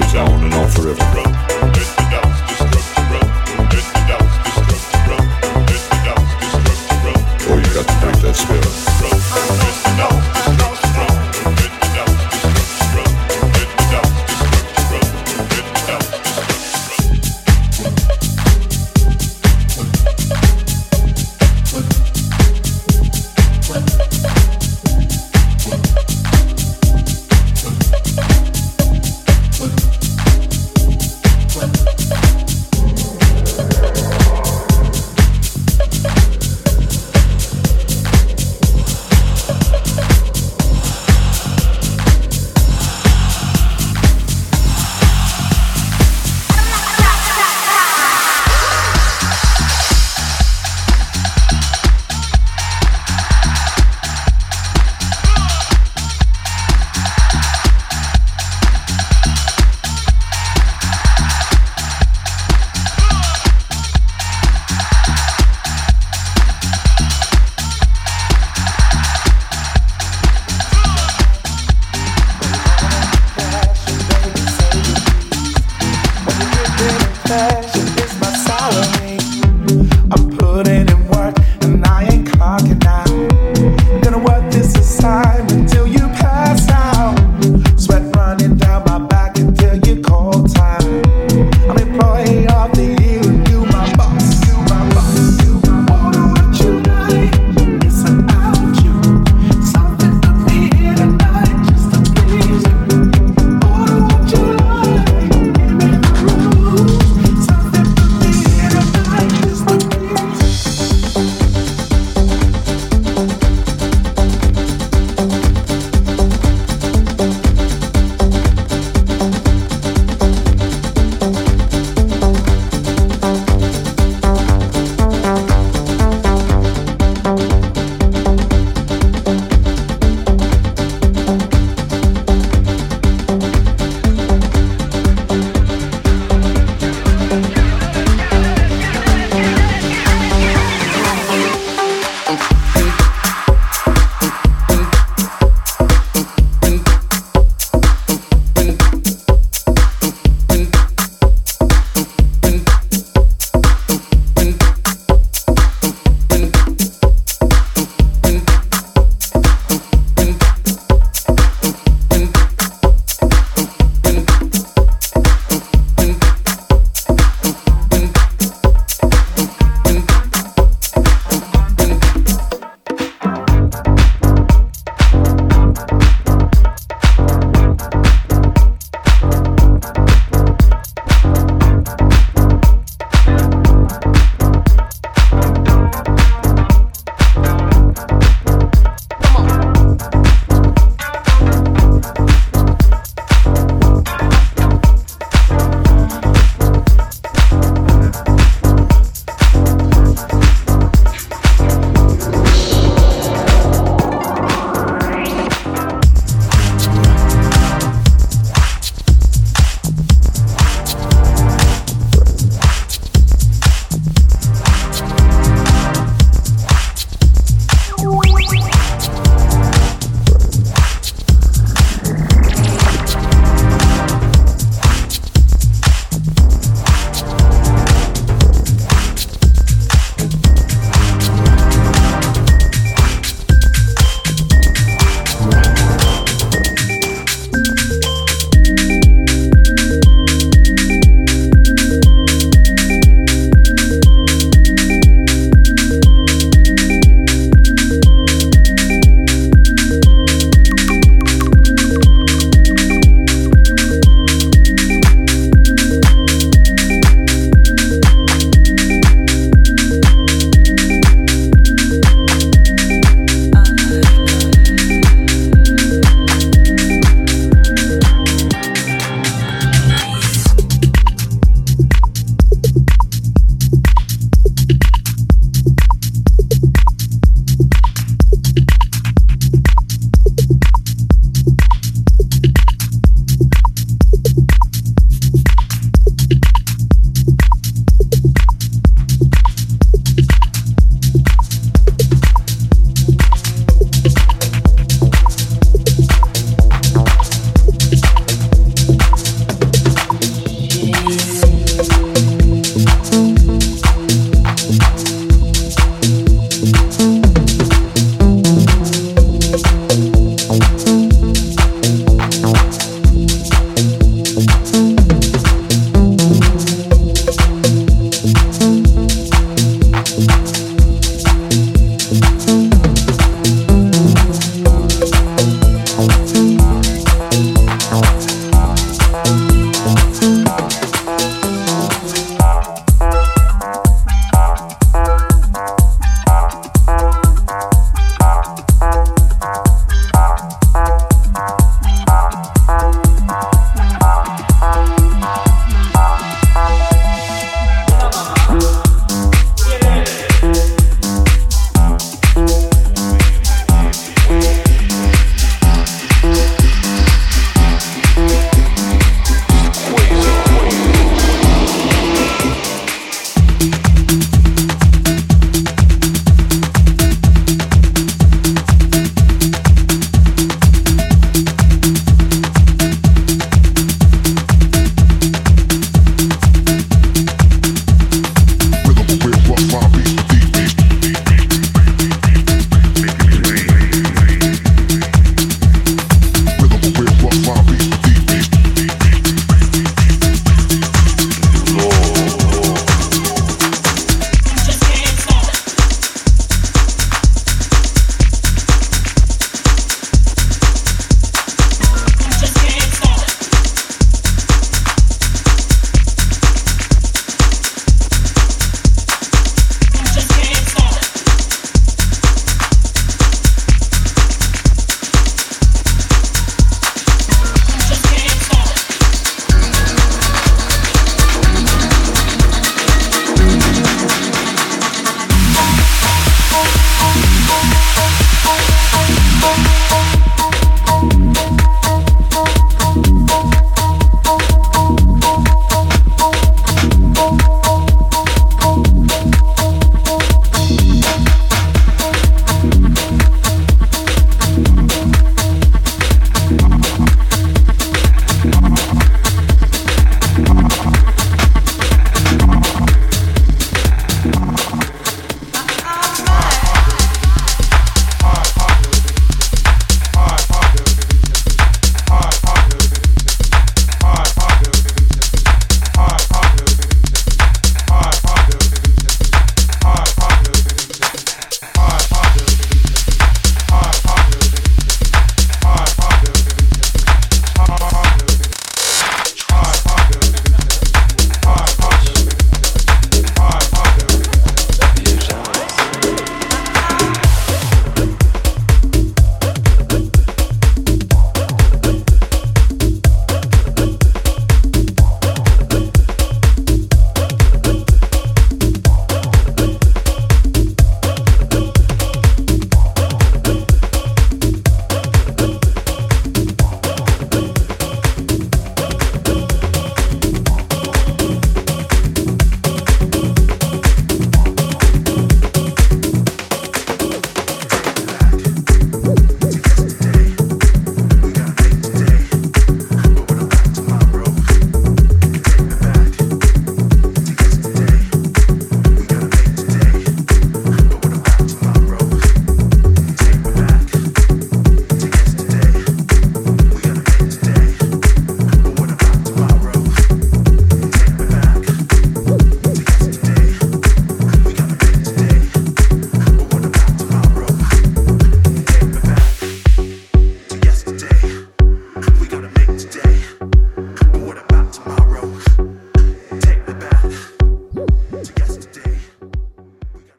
goes on and on forever, bro.